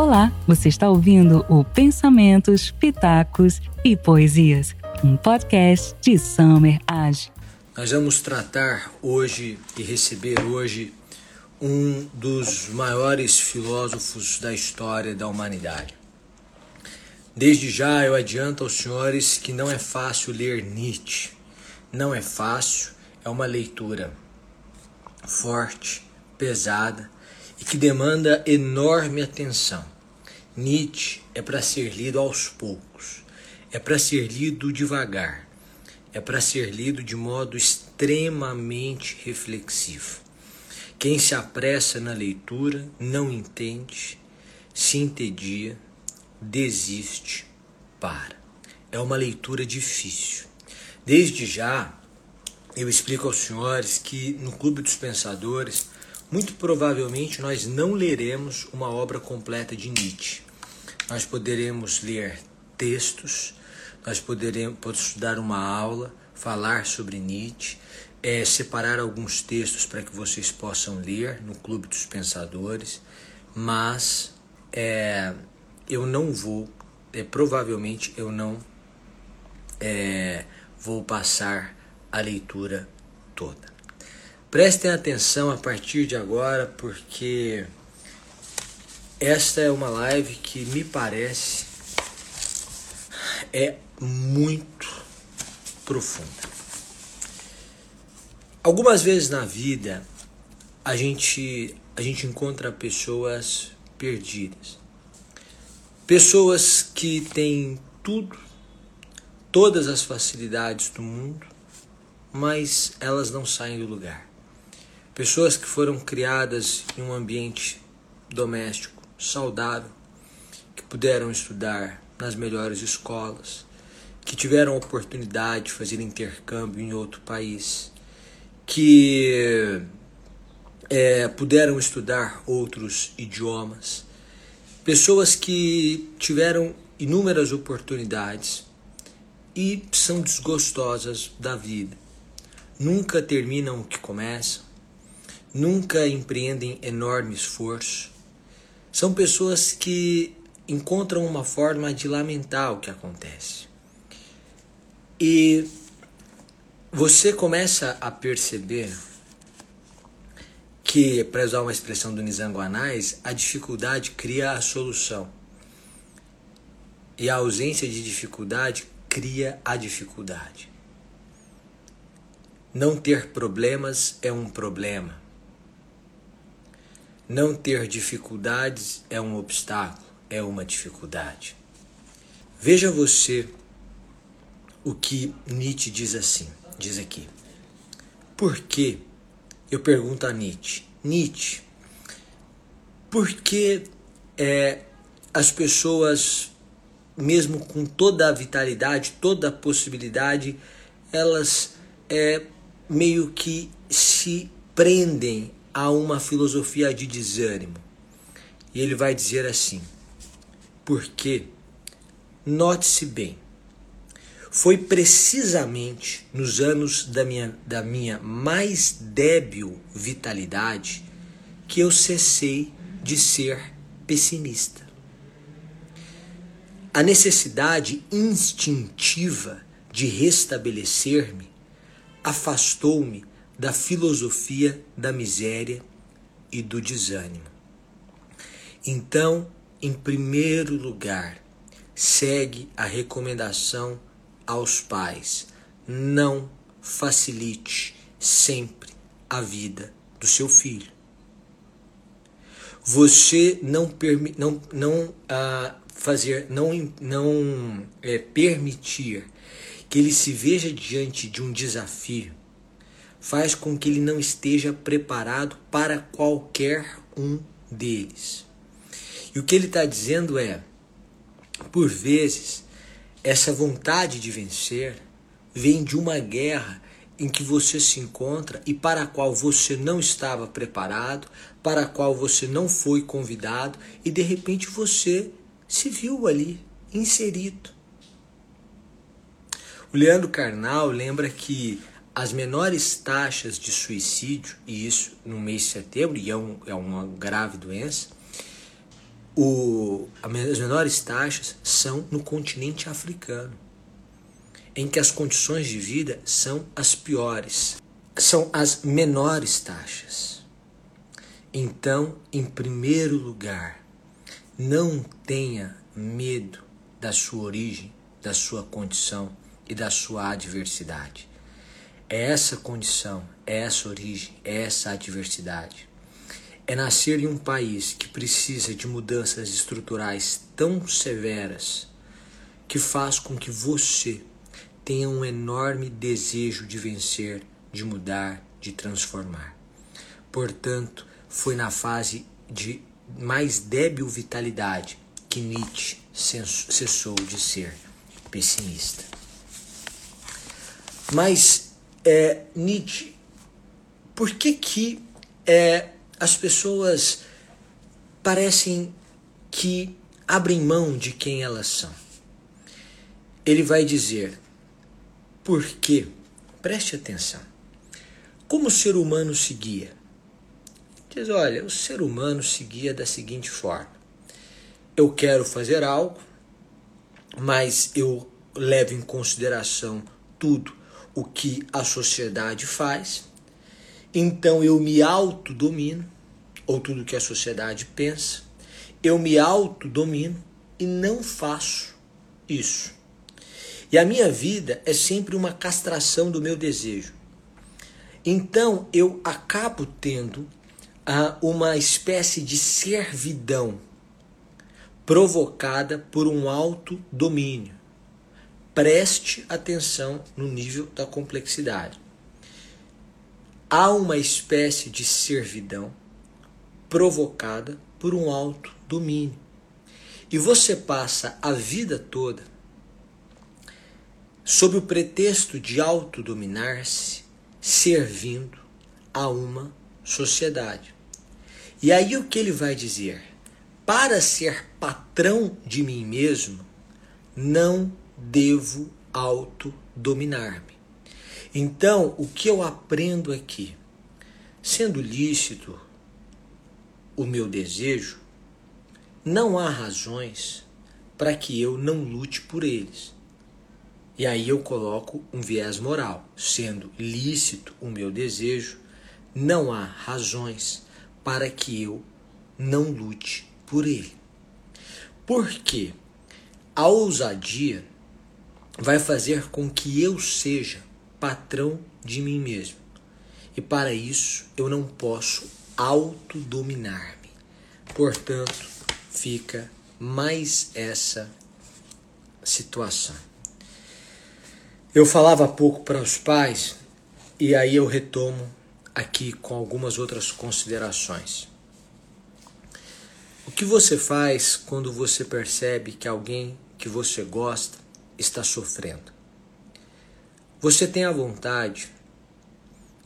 Olá, você está ouvindo o Pensamentos, Pitacos e Poesias, um podcast de Summer Age. Nós vamos tratar hoje e receber hoje um dos maiores filósofos da história da humanidade. Desde já eu adianto aos senhores que não é fácil ler Nietzsche. Não é fácil, é uma leitura forte, pesada e que demanda enorme atenção. Nietzsche é para ser lido aos poucos, é para ser lido devagar, é para ser lido de modo extremamente reflexivo. Quem se apressa na leitura não entende, se entedia, desiste, para. É uma leitura difícil. Desde já, eu explico aos senhores que no Clube dos Pensadores muito provavelmente nós não leremos uma obra completa de Nietzsche. Nós poderemos ler textos, nós poderemos estudar uma aula, falar sobre Nietzsche, é, separar alguns textos para que vocês possam ler no Clube dos Pensadores, mas é, eu não vou, é, provavelmente eu não é, vou passar a leitura toda. Prestem atenção a partir de agora, porque esta é uma live que me parece é muito profunda. Algumas vezes na vida a gente a gente encontra pessoas perdidas. Pessoas que têm tudo, todas as facilidades do mundo, mas elas não saem do lugar. Pessoas que foram criadas em um ambiente doméstico saudável, que puderam estudar nas melhores escolas, que tiveram oportunidade de fazer intercâmbio em outro país, que é, puderam estudar outros idiomas, pessoas que tiveram inúmeras oportunidades e são desgostosas da vida, nunca terminam o que começam, nunca empreendem enorme esforço. São pessoas que encontram uma forma de lamentar o que acontece. E você começa a perceber que, para usar uma expressão do Nizango a dificuldade cria a solução. E a ausência de dificuldade cria a dificuldade. Não ter problemas é um problema. Não ter dificuldades é um obstáculo, é uma dificuldade. Veja você o que Nietzsche diz assim, diz aqui. Por que, eu pergunto a Nietzsche, Nietzsche, por que é, as pessoas, mesmo com toda a vitalidade, toda a possibilidade, elas é, meio que se prendem a uma filosofia de desânimo. E ele vai dizer assim: porque, note-se bem, foi precisamente nos anos da minha, da minha mais débil vitalidade que eu cessei de ser pessimista. A necessidade instintiva de restabelecer-me afastou-me da filosofia da miséria e do desânimo. Então, em primeiro lugar, segue a recomendação aos pais: não facilite sempre a vida do seu filho. Você não não não ah, fazer não não é, permitir que ele se veja diante de um desafio faz com que ele não esteja preparado para qualquer um deles. E o que ele está dizendo é: por vezes, essa vontade de vencer vem de uma guerra em que você se encontra e para a qual você não estava preparado, para a qual você não foi convidado e de repente você se viu ali inserido. O Leandro Carnal lembra que as menores taxas de suicídio, e isso no mês de setembro, e é, um, é uma grave doença, o, as menores taxas são no continente africano, em que as condições de vida são as piores, são as menores taxas. Então, em primeiro lugar, não tenha medo da sua origem, da sua condição e da sua adversidade. É essa condição, essa origem, essa adversidade é nascer em um país que precisa de mudanças estruturais tão severas que faz com que você tenha um enorme desejo de vencer, de mudar, de transformar. Portanto, foi na fase de mais débil vitalidade que Nietzsche cessou de ser pessimista. Mas é, Nietzsche, por que que é, as pessoas parecem que abrem mão de quem elas são. Ele vai dizer: por quê? Preste atenção. Como o ser humano seguia? Diz: olha, o ser humano seguia da seguinte forma: eu quero fazer algo, mas eu levo em consideração tudo o que a sociedade faz então eu me autodomino, ou tudo que a sociedade pensa, eu me autodomino e não faço isso. E a minha vida é sempre uma castração do meu desejo. Então eu acabo tendo ah, uma espécie de servidão provocada por um autodomínio. Preste atenção no nível da complexidade há uma espécie de servidão provocada por um alto domínio. E você passa a vida toda sob o pretexto de autodominar-se, servindo a uma sociedade. E aí o que ele vai dizer? Para ser patrão de mim mesmo, não devo autodominar-me. Então, o que eu aprendo aqui? Sendo lícito o meu desejo, não há razões para que eu não lute por eles. E aí eu coloco um viés moral. Sendo lícito o meu desejo, não há razões para que eu não lute por ele. Porque a ousadia vai fazer com que eu seja patrão de mim mesmo. E para isso eu não posso autodominar-me. Portanto, fica mais essa situação. Eu falava pouco para os pais e aí eu retomo aqui com algumas outras considerações. O que você faz quando você percebe que alguém que você gosta está sofrendo? Você tem a vontade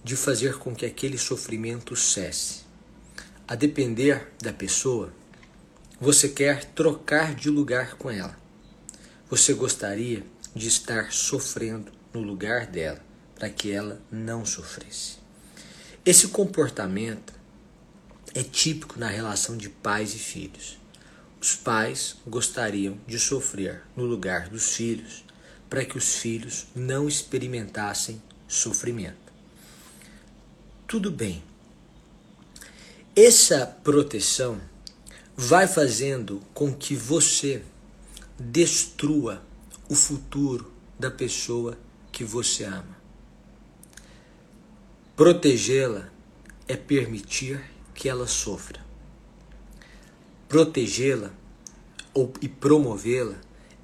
de fazer com que aquele sofrimento cesse. A depender da pessoa, você quer trocar de lugar com ela. Você gostaria de estar sofrendo no lugar dela, para que ela não sofresse. Esse comportamento é típico na relação de pais e filhos. Os pais gostariam de sofrer no lugar dos filhos para que os filhos não experimentassem sofrimento. Tudo bem. Essa proteção vai fazendo com que você destrua o futuro da pessoa que você ama. Protegê-la é permitir que ela sofra. Protegê-la e promovê-la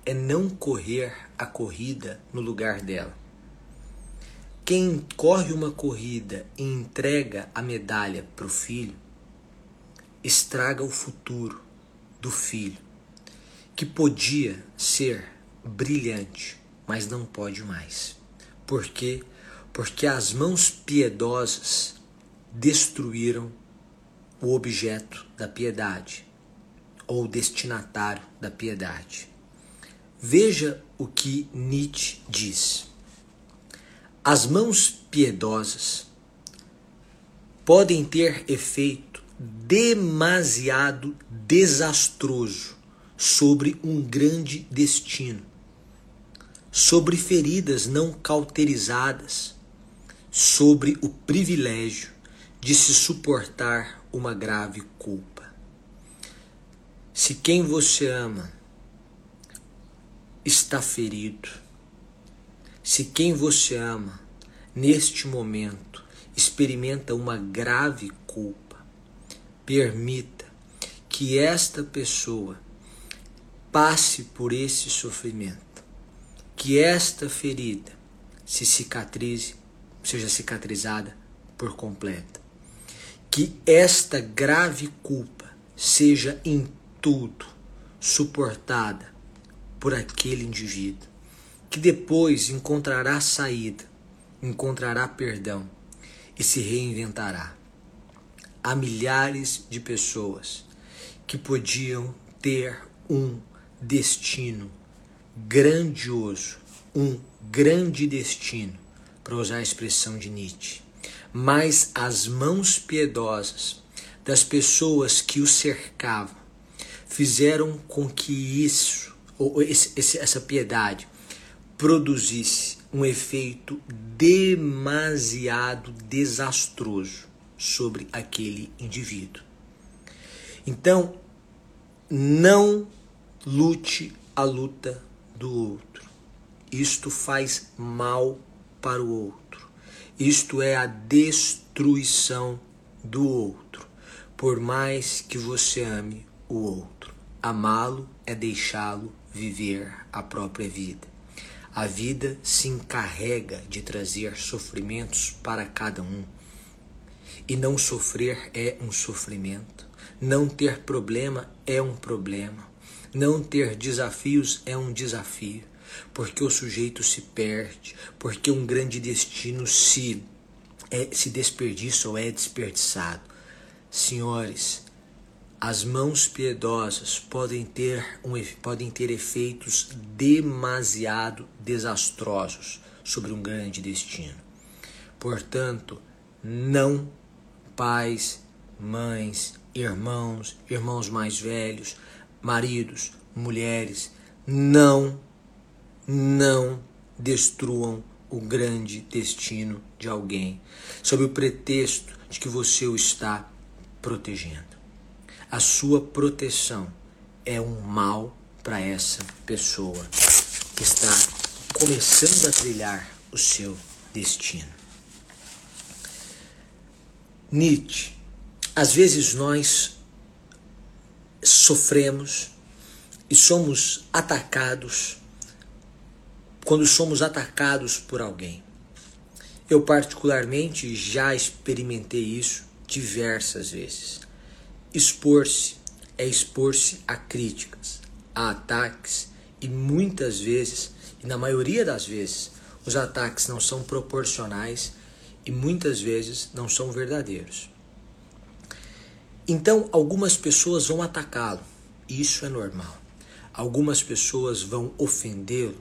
é não correr a corrida no lugar dela. Quem corre uma corrida e entrega a medalha para o filho, estraga o futuro do filho, que podia ser brilhante, mas não pode mais. Por quê? Porque as mãos piedosas destruíram o objeto da piedade ou destinatário da piedade. Veja o que Nietzsche diz. As mãos piedosas podem ter efeito demasiado desastroso sobre um grande destino, sobre feridas não cauterizadas, sobre o privilégio de se suportar uma grave culpa. Se quem você ama está ferido, se quem você ama neste momento experimenta uma grave culpa, permita que esta pessoa passe por esse sofrimento, que esta ferida se cicatrize, seja cicatrizada por completo, que esta grave culpa seja em tudo suportada por aquele indivíduo, que depois encontrará saída, encontrará perdão e se reinventará. Há milhares de pessoas que podiam ter um destino grandioso, um grande destino, para usar a expressão de Nietzsche. Mas as mãos piedosas das pessoas que o cercavam fizeram com que isso, ou esse, essa piedade, produzisse um efeito demasiado desastroso sobre aquele indivíduo. Então, não lute a luta do outro. Isto faz mal para o outro. Isto é a destruição do outro. Por mais que você ame o outro, amá-lo é deixá-lo viver a própria vida. A vida se encarrega de trazer sofrimentos para cada um. E não sofrer é um sofrimento. Não ter problema é um problema. Não ter desafios é um desafio. Porque o sujeito se perde, porque um grande destino se, é, se desperdiça ou é desperdiçado. Senhores, as mãos piedosas podem ter, um, podem ter efeitos demasiado desastrosos sobre um grande destino. Portanto, não pais, mães, irmãos, irmãos mais velhos, maridos, mulheres, não, não destruam o grande destino de alguém, sob o pretexto de que você o está protegendo a sua proteção é um mal para essa pessoa que está começando a trilhar o seu destino. Nietzsche, às vezes nós sofremos e somos atacados quando somos atacados por alguém. Eu, particularmente, já experimentei isso diversas vezes. Expor-se é expor-se a críticas, a ataques e muitas vezes, e na maioria das vezes, os ataques não são proporcionais e muitas vezes não são verdadeiros. Então, algumas pessoas vão atacá-lo, isso é normal. Algumas pessoas vão ofendê-lo,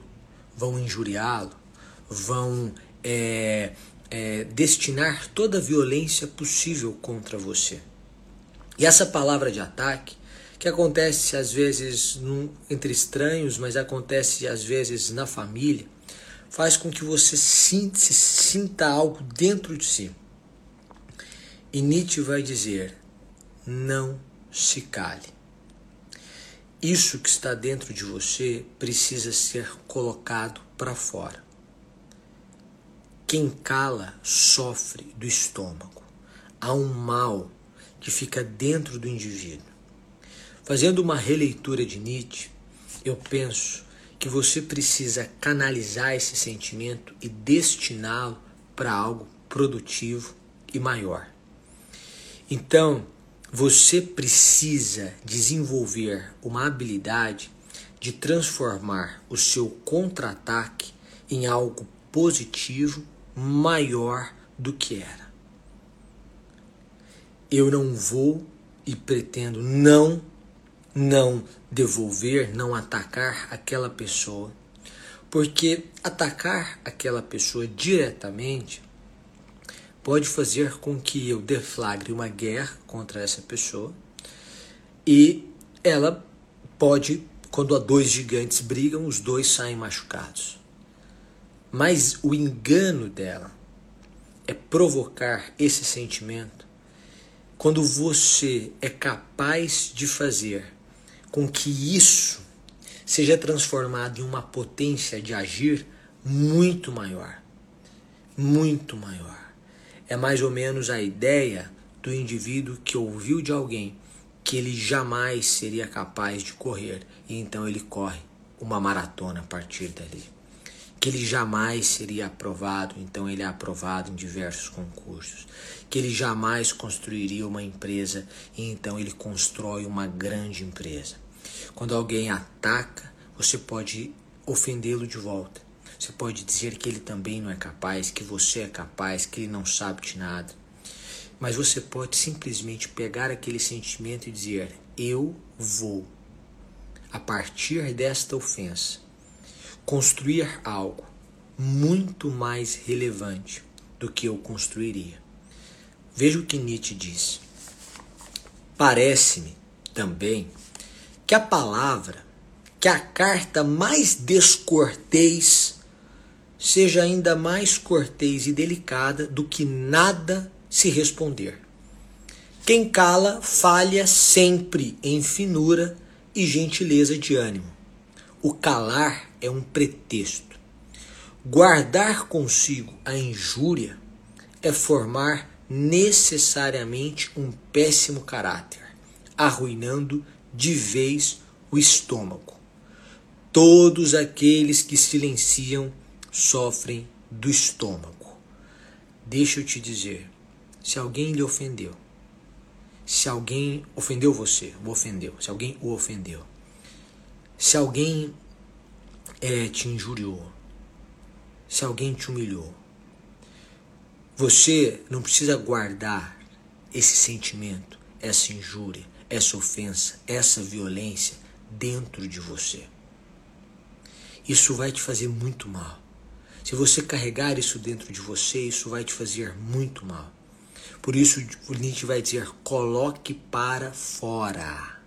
vão injuriá-lo, vão é, é, destinar toda a violência possível contra você. E essa palavra de ataque, que acontece às vezes num, entre estranhos, mas acontece às vezes na família, faz com que você sinta, sinta algo dentro de si. E Nietzsche vai dizer: não se cale. Isso que está dentro de você precisa ser colocado para fora. Quem cala sofre do estômago. Há um mal que fica dentro do indivíduo. Fazendo uma releitura de Nietzsche, eu penso que você precisa canalizar esse sentimento e destiná-lo para algo produtivo e maior. Então, você precisa desenvolver uma habilidade de transformar o seu contra-ataque em algo positivo maior do que era eu não vou e pretendo não não devolver, não atacar aquela pessoa, porque atacar aquela pessoa diretamente pode fazer com que eu deflagre uma guerra contra essa pessoa e ela pode, quando dois gigantes brigam, os dois saem machucados. Mas o engano dela é provocar esse sentimento quando você é capaz de fazer com que isso seja transformado em uma potência de agir muito maior. Muito maior. É mais ou menos a ideia do indivíduo que ouviu de alguém que ele jamais seria capaz de correr e então ele corre uma maratona a partir dali que ele jamais seria aprovado, então ele é aprovado em diversos concursos, que ele jamais construiria uma empresa e então ele constrói uma grande empresa. Quando alguém ataca, você pode ofendê-lo de volta. Você pode dizer que ele também não é capaz, que você é capaz, que ele não sabe de nada. Mas você pode simplesmente pegar aquele sentimento e dizer: Eu vou, a partir desta ofensa, construir algo muito mais relevante do que eu construiria. Veja o que Nietzsche diz. Parece-me também que a palavra, que a carta mais descortês seja ainda mais cortês e delicada do que nada se responder. Quem cala falha sempre em finura e gentileza de ânimo. O calar é um pretexto. Guardar consigo a injúria é formar necessariamente um péssimo caráter, arruinando de vez o estômago. Todos aqueles que silenciam sofrem do estômago. Deixa eu te dizer, se alguém lhe ofendeu, se alguém ofendeu você, o ofendeu, se alguém o ofendeu, se alguém é, te injuriou, se alguém te humilhou, você não precisa guardar esse sentimento, essa injúria, essa ofensa, essa violência dentro de você. Isso vai te fazer muito mal. Se você carregar isso dentro de você, isso vai te fazer muito mal. Por isso, o Nietzsche vai dizer: coloque para fora.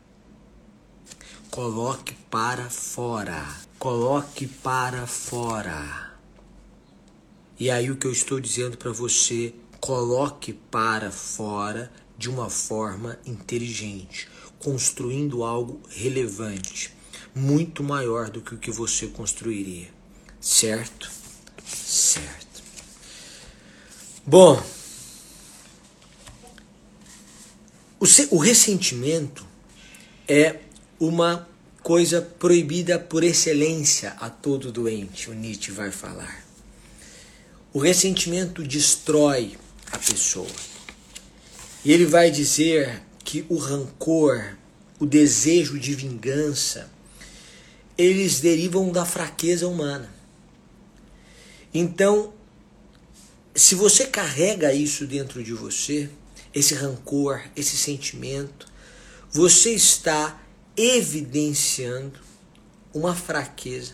Coloque para fora. Coloque para fora. E aí o que eu estou dizendo para você, coloque para fora de uma forma inteligente, construindo algo relevante, muito maior do que o que você construiria. Certo? Certo. Bom, o, ressentimento é uma coisa proibida por excelência a todo doente, o Nietzsche vai falar. O ressentimento destrói a pessoa. E ele vai dizer que o rancor, o desejo de vingança, eles derivam da fraqueza humana. Então, se você carrega isso dentro de você, esse rancor, esse sentimento, você está evidenciando uma fraqueza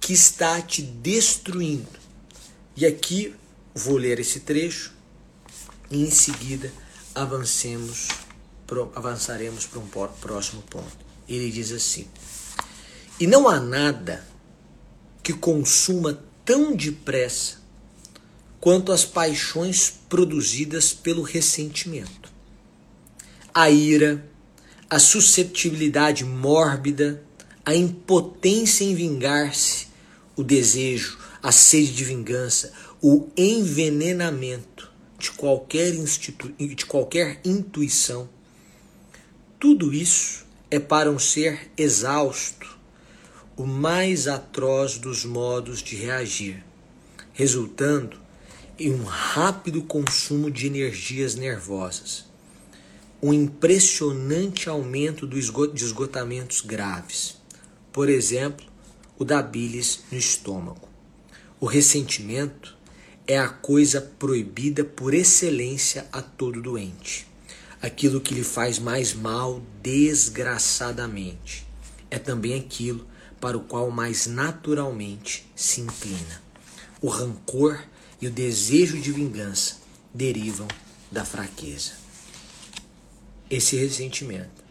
que está te destruindo. E aqui vou ler esse trecho e em seguida avancemos, avançaremos para um próximo ponto. Ele diz assim: E não há nada que consuma tão depressa quanto as paixões produzidas pelo ressentimento. A ira, a susceptibilidade mórbida, a impotência em vingar-se, o desejo, a sede de vingança, o envenenamento de qualquer, institu de qualquer intuição. Tudo isso é para um ser exausto, o mais atroz dos modos de reagir, resultando em um rápido consumo de energias nervosas um impressionante aumento de esgotamentos graves. Por exemplo, o da bilis no estômago. O ressentimento é a coisa proibida por excelência a todo doente. Aquilo que lhe faz mais mal desgraçadamente. É também aquilo para o qual mais naturalmente se inclina. O rancor e o desejo de vingança derivam da fraqueza. Esse ressentimento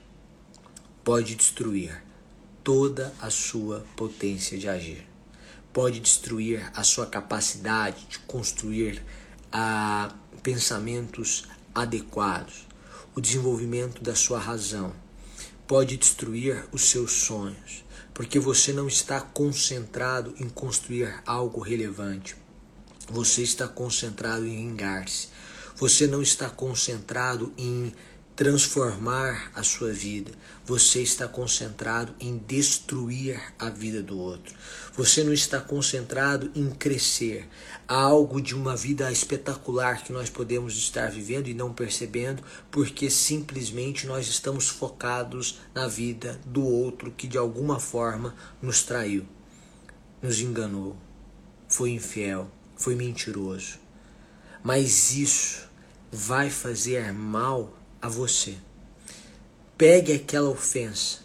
pode destruir toda a sua potência de agir. Pode destruir a sua capacidade de construir ah, pensamentos adequados, o desenvolvimento da sua razão. Pode destruir os seus sonhos, porque você não está concentrado em construir algo relevante. Você está concentrado em vingar-se. Você não está concentrado em transformar a sua vida. Você está concentrado em destruir a vida do outro. Você não está concentrado em crescer. Há algo de uma vida espetacular que nós podemos estar vivendo e não percebendo, porque simplesmente nós estamos focados na vida do outro que de alguma forma nos traiu, nos enganou, foi infiel, foi mentiroso. Mas isso vai fazer mal a você. Pegue aquela ofensa,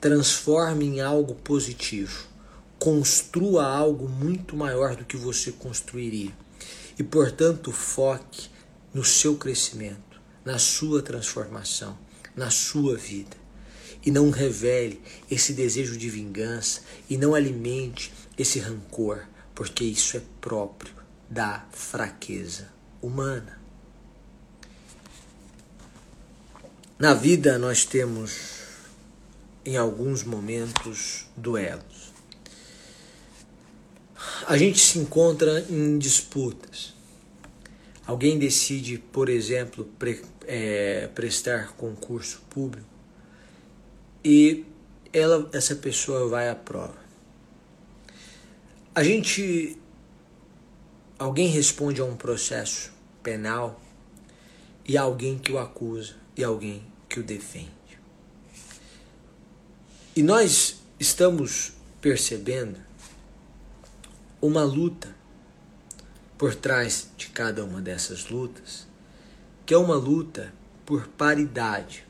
transforme em algo positivo, construa algo muito maior do que você construiria. E, portanto, foque no seu crescimento, na sua transformação, na sua vida. E não revele esse desejo de vingança e não alimente esse rancor, porque isso é próprio da fraqueza humana. Na vida nós temos em alguns momentos duelos. A gente se encontra em disputas. Alguém decide, por exemplo, pre, é, prestar concurso público e ela, essa pessoa vai à prova. A gente, alguém responde a um processo penal e alguém que o acusa e alguém que o defende. E nós estamos percebendo uma luta por trás de cada uma dessas lutas, que é uma luta por paridade.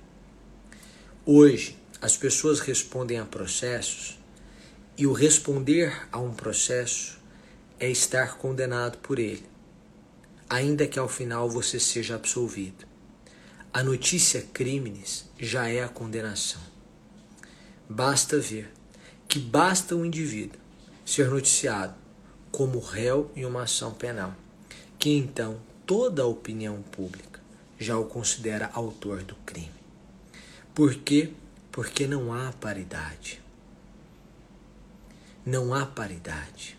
Hoje, as pessoas respondem a processos e o responder a um processo é estar condenado por ele, ainda que ao final você seja absolvido. A notícia crimes já é a condenação. Basta ver que basta um indivíduo ser noticiado como réu em uma ação penal, que então toda a opinião pública já o considera autor do crime. Por quê? Porque não há paridade. Não há paridade.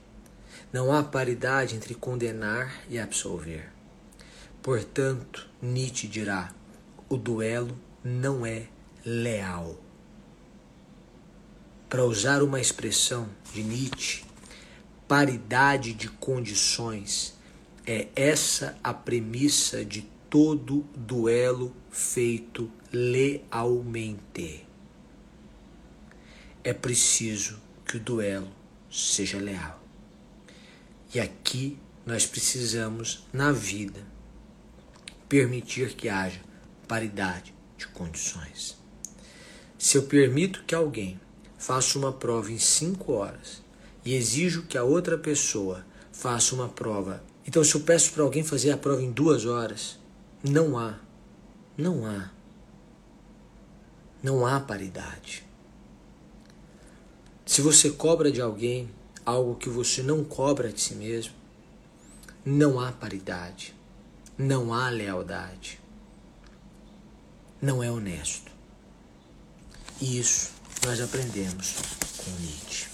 Não há paridade entre condenar e absolver. Portanto, Nietzsche dirá: o duelo não é leal. Para usar uma expressão de Nietzsche, paridade de condições é essa a premissa de todo duelo feito lealmente. É preciso que o duelo seja leal. E aqui nós precisamos, na vida, permitir que haja paridade de condições. Se eu permito que alguém faça uma prova em cinco horas e exijo que a outra pessoa faça uma prova, então se eu peço para alguém fazer a prova em duas horas, não há, não há, não há paridade. Se você cobra de alguém algo que você não cobra de si mesmo, não há paridade, não há lealdade não é honesto. E isso nós aprendemos com Nietzsche.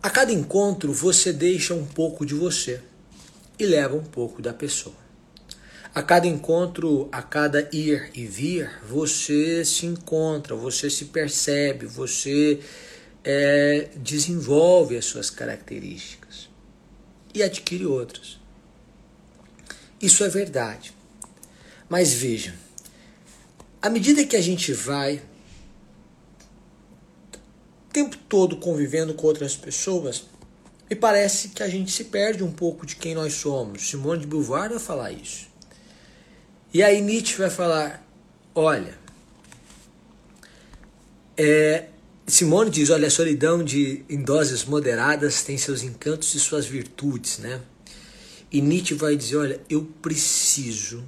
A cada encontro você deixa um pouco de você e leva um pouco da pessoa. A cada encontro, a cada ir e vir, você se encontra, você se percebe, você é, desenvolve as suas características e adquire outras. Isso é verdade. Mas veja, à medida que a gente vai o tempo todo convivendo com outras pessoas, me parece que a gente se perde um pouco de quem nós somos. Simone de Beauvoir vai falar isso. E aí Nietzsche vai falar: olha, é, Simone diz: olha, a solidão de, em doses moderadas tem seus encantos e suas virtudes, né? E Nietzsche vai dizer: olha, eu preciso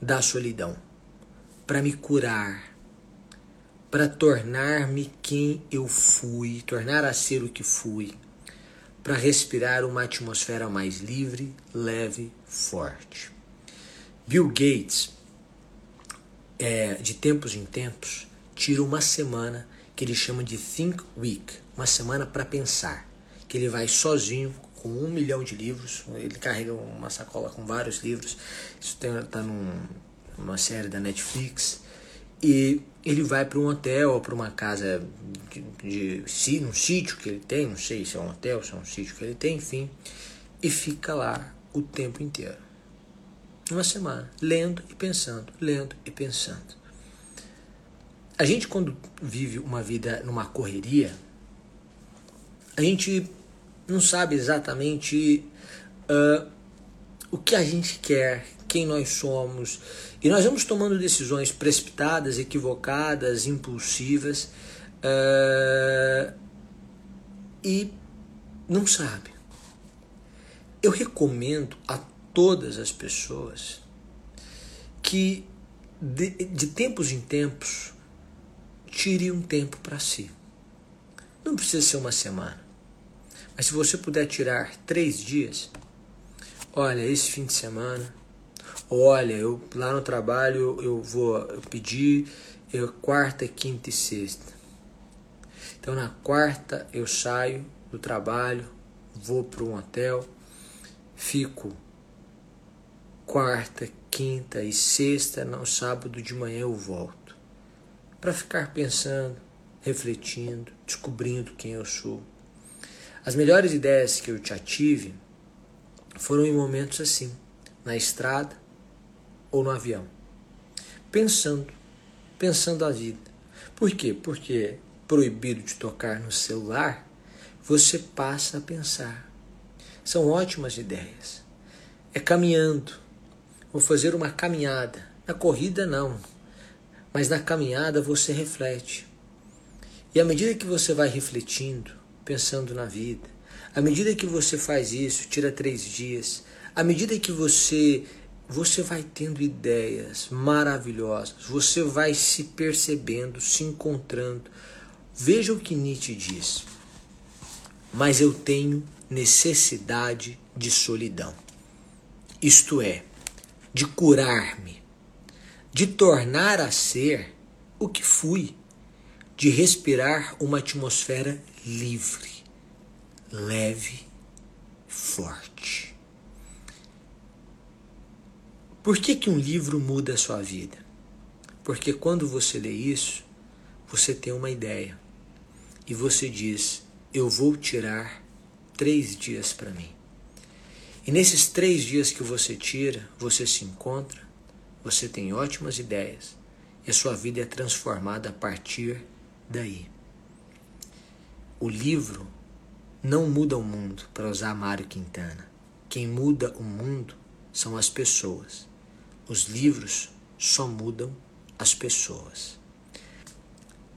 da solidão para me curar, para tornar-me quem eu fui, tornar a ser o que fui, para respirar uma atmosfera mais livre, leve, forte. Bill Gates, é, de tempos em tempos, tira uma semana que ele chama de Think Week, uma semana para pensar, que ele vai sozinho com um milhão de livros, ele carrega uma sacola com vários livros, isso está num, numa série da Netflix, e ele vai para um hotel ou para uma casa de, de um sítio que ele tem, não sei se é um hotel, se é um sítio que ele tem, enfim, e fica lá o tempo inteiro. Uma semana, lendo e pensando, lendo e pensando. A gente, quando vive uma vida numa correria, a gente não sabe exatamente uh, o que a gente quer, quem nós somos. E nós vamos tomando decisões precipitadas, equivocadas, impulsivas uh, e não sabe. Eu recomendo a todas as pessoas que de, de tempos em tempos tire um tempo para si. Não precisa ser uma semana. Mas se você puder tirar três dias, olha, esse fim de semana, olha, eu lá no trabalho eu vou eu pedir eu, quarta, quinta e sexta. Então na quarta eu saio do trabalho, vou para um hotel, fico quarta, quinta e sexta, no sábado de manhã eu volto para ficar pensando, refletindo, descobrindo quem eu sou. As melhores ideias que eu já tive foram em momentos assim, na estrada ou no avião, pensando, pensando a vida. Por quê? Porque proibido de tocar no celular, você passa a pensar. São ótimas ideias. É caminhando. Vou fazer uma caminhada. Na corrida não, mas na caminhada você reflete. E à medida que você vai refletindo, pensando na vida, à medida que você faz isso, tira três dias, à medida que você você vai tendo ideias maravilhosas, você vai se percebendo, se encontrando. Veja o que Nietzsche diz. Mas eu tenho necessidade de solidão. Isto é, de curar-me, de tornar a ser o que fui, de respirar uma atmosfera livre, leve, forte. Por que, que um livro muda a sua vida? Porque quando você lê isso, você tem uma ideia e você diz: Eu vou tirar três dias para mim. E nesses três dias que você tira, você se encontra, você tem ótimas ideias e a sua vida é transformada a partir daí. O livro não muda o mundo, para usar Mário Quintana. Quem muda o mundo são as pessoas. Os livros só mudam as pessoas.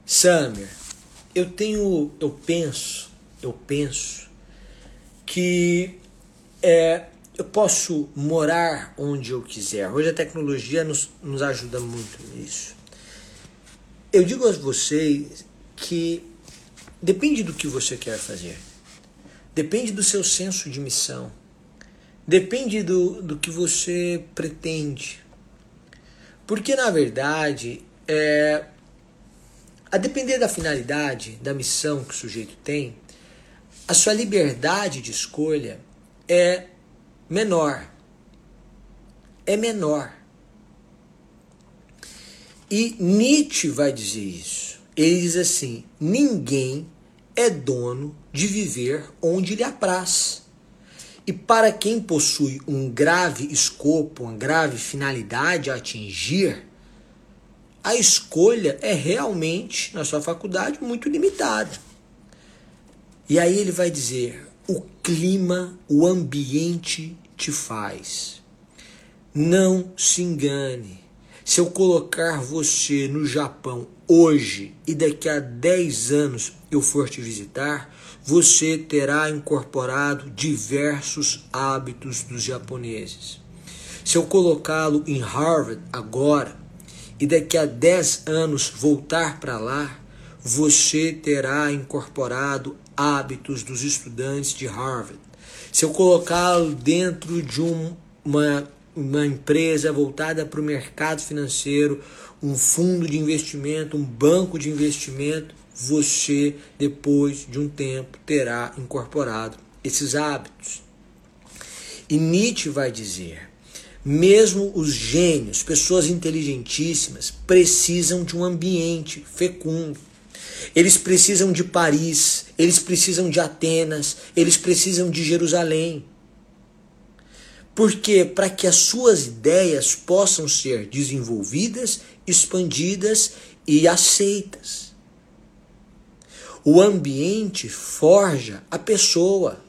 Samir, eu tenho, eu penso, eu penso que é, eu posso morar onde eu quiser. Hoje a tecnologia nos, nos ajuda muito nisso. Eu digo a vocês que depende do que você quer fazer, depende do seu senso de missão, depende do, do que você pretende. Porque, na verdade, é, a depender da finalidade, da missão que o sujeito tem, a sua liberdade de escolha é menor. É menor. E Nietzsche vai dizer isso. Ele diz assim: ninguém é dono de viver onde lhe apraz. E para quem possui um grave escopo, uma grave finalidade a atingir, a escolha é realmente, na sua faculdade, muito limitada. E aí ele vai dizer: o clima, o ambiente te faz. Não se engane. Se eu colocar você no Japão hoje e daqui a 10 anos eu for te visitar, você terá incorporado diversos hábitos dos japoneses. Se eu colocá-lo em Harvard agora e daqui a 10 anos voltar para lá, você terá incorporado hábitos dos estudantes de Harvard. Se eu colocá-lo dentro de um, uma, uma empresa voltada para o mercado financeiro, um fundo de investimento, um banco de investimento, você, depois de um tempo, terá incorporado esses hábitos. E Nietzsche vai dizer: mesmo os gênios, pessoas inteligentíssimas, precisam de um ambiente fecundo. Eles precisam de Paris, eles precisam de Atenas, eles precisam de Jerusalém. Porque para que as suas ideias possam ser desenvolvidas, expandidas e aceitas. O ambiente forja a pessoa.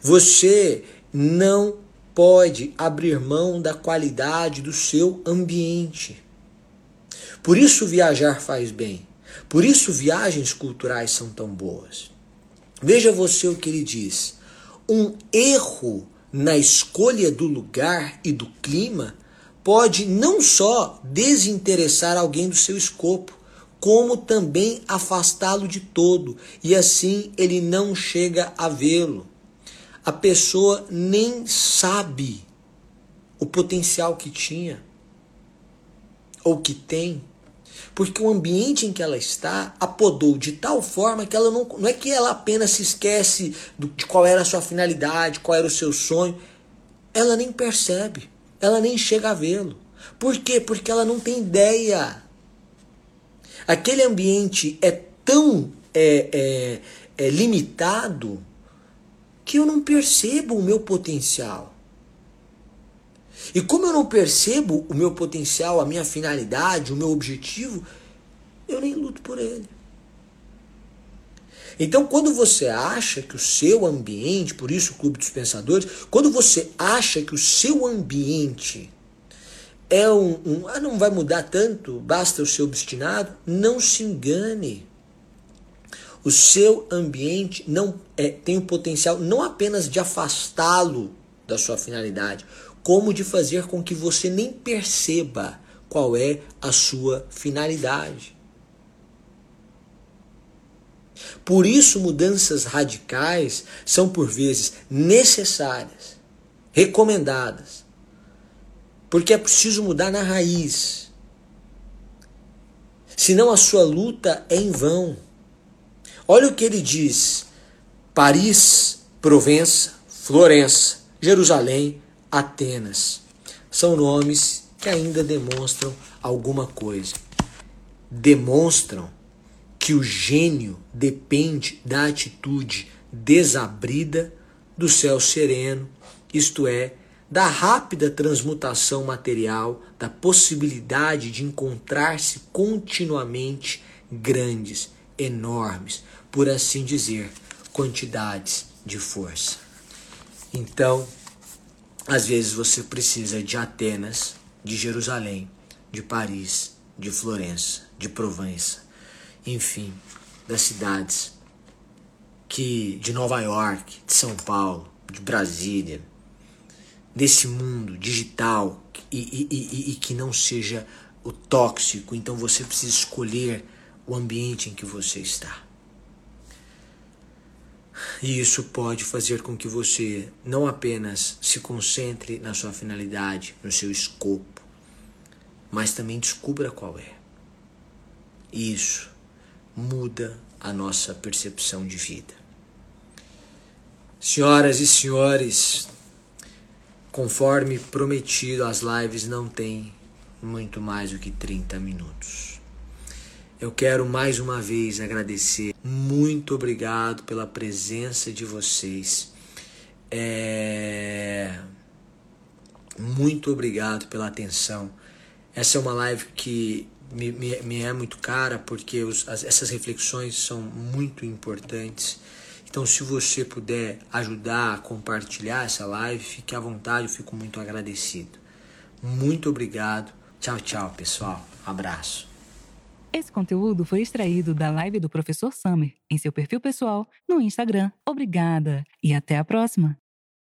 Você não pode abrir mão da qualidade do seu ambiente. Por isso viajar faz bem. Por isso viagens culturais são tão boas. Veja você o que ele diz. Um erro na escolha do lugar e do clima pode não só desinteressar alguém do seu escopo, como também afastá-lo de todo, e assim ele não chega a vê-lo. A pessoa nem sabe o potencial que tinha ou que tem, porque o ambiente em que ela está apodou de tal forma que ela não, não é que ela apenas se esquece do, de qual era a sua finalidade, qual era o seu sonho, ela nem percebe, ela nem chega a vê-lo. Por quê? Porque ela não tem ideia Aquele ambiente é tão é, é, é limitado que eu não percebo o meu potencial. E como eu não percebo o meu potencial, a minha finalidade, o meu objetivo, eu nem luto por ele. Então, quando você acha que o seu ambiente, por isso o Clube dos Pensadores, quando você acha que o seu ambiente é um, um ah, não vai mudar tanto, basta eu ser obstinado. Não se engane. O seu ambiente não é, tem o potencial não apenas de afastá-lo da sua finalidade, como de fazer com que você nem perceba qual é a sua finalidade. Por isso, mudanças radicais são por vezes necessárias, recomendadas, porque é preciso mudar na raiz. Senão a sua luta é em vão. Olha o que ele diz: Paris, Provença, Florença, Jerusalém, Atenas. São nomes que ainda demonstram alguma coisa. Demonstram que o gênio depende da atitude desabrida do céu sereno, isto é, da rápida transmutação material, da possibilidade de encontrar-se continuamente grandes, enormes, por assim dizer, quantidades de força. Então, às vezes você precisa de Atenas, de Jerusalém, de Paris, de Florença, de Provença, enfim, das cidades que de Nova York, de São Paulo, de Brasília, desse mundo digital e, e, e, e que não seja o tóxico. Então você precisa escolher o ambiente em que você está. E isso pode fazer com que você não apenas se concentre na sua finalidade, no seu escopo, mas também descubra qual é. Isso muda a nossa percepção de vida. Senhoras e senhores, Conforme prometido, as lives não têm muito mais do que 30 minutos. Eu quero mais uma vez agradecer. Muito obrigado pela presença de vocês. É... Muito obrigado pela atenção. Essa é uma live que me, me, me é muito cara porque os, as, essas reflexões são muito importantes então, se você puder ajudar a compartilhar essa live, fique à vontade, eu fico muito agradecido. Muito obrigado Tchau, tchau, pessoal. Abraço. Esse conteúdo foi extraído da live do professor Summer em seu perfil pessoal no Instagram. Obrigada e até a próxima!